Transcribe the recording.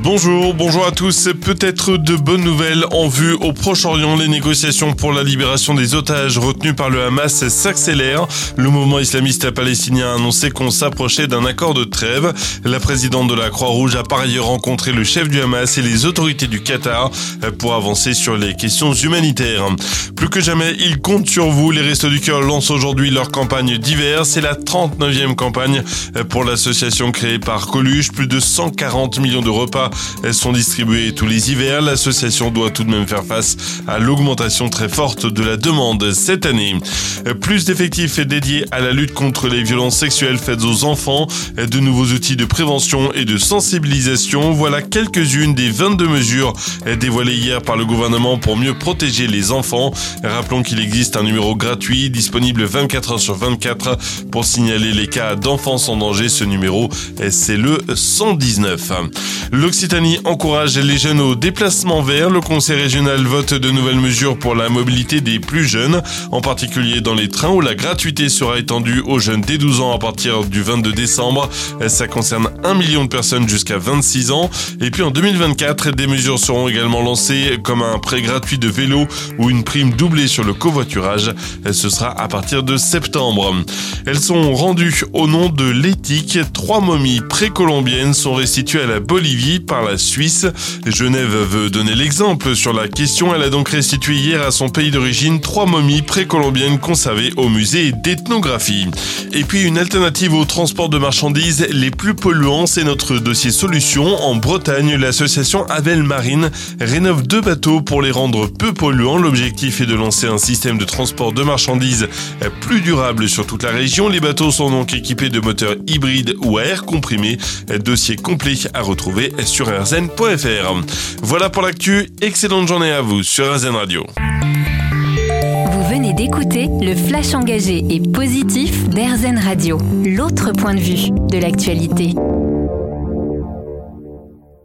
Bonjour, bonjour à tous. Peut-être de bonnes nouvelles en vue au Proche-Orient. Les négociations pour la libération des otages retenus par le Hamas s'accélèrent. Le mouvement islamiste palestinien a annoncé qu'on s'approchait d'un accord de trêve. La présidente de la Croix-Rouge a par ailleurs rencontré le chef du Hamas et les autorités du Qatar pour avancer sur les questions humanitaires. Plus que jamais, ils comptent sur vous. Les Restos du Cœur lancent aujourd'hui leur campagne d'hiver. C'est la 39e campagne pour l'association créée par Coluche. Plus de 140 millions de repas elles sont distribuées tous les hivers. L'association doit tout de même faire face à l'augmentation très forte de la demande cette année. Plus d'effectifs dédiés à la lutte contre les violences sexuelles faites aux enfants, de nouveaux outils de prévention et de sensibilisation. Voilà quelques-unes des 22 mesures dévoilées hier par le gouvernement pour mieux protéger les enfants. Rappelons qu'il existe un numéro gratuit disponible 24 heures sur 24 pour signaler les cas d'enfance en danger. Ce numéro, c'est le 119. L'Occitanie encourage les jeunes au déplacement vert. Le Conseil régional vote de nouvelles mesures pour la mobilité des plus jeunes, en particulier dans les trains où la gratuité sera étendue aux jeunes dès 12 ans à partir du 22 décembre. Ça concerne 1 million de personnes jusqu'à 26 ans. Et puis en 2024, des mesures seront également lancées comme un prêt gratuit de vélo ou une prime doublée sur le covoiturage. Ce sera à partir de septembre. Elles sont rendues au nom de l'éthique. Trois momies précolombiennes sont restituées à la Bolivie par la Suisse. Genève veut donner l'exemple sur la question. Elle a donc restitué hier à son pays d'origine trois momies précolombiennes conservées au musée d'ethnographie. Et puis une alternative au transport de marchandises les plus polluants, c'est notre dossier solution. En Bretagne, l'association Avel Marine rénove deux bateaux pour les rendre peu polluants. L'objectif est de lancer un système de transport de marchandises plus durable sur toute la région. Les bateaux sont donc équipés de moteurs hybrides ou à air comprimé. Dossier complet à retrouver sur rzn.fr. Voilà pour l'actu. Excellente journée à vous sur RZN Radio. Vous venez d'écouter le flash engagé et positif d'RZN Radio, l'autre point de vue de l'actualité.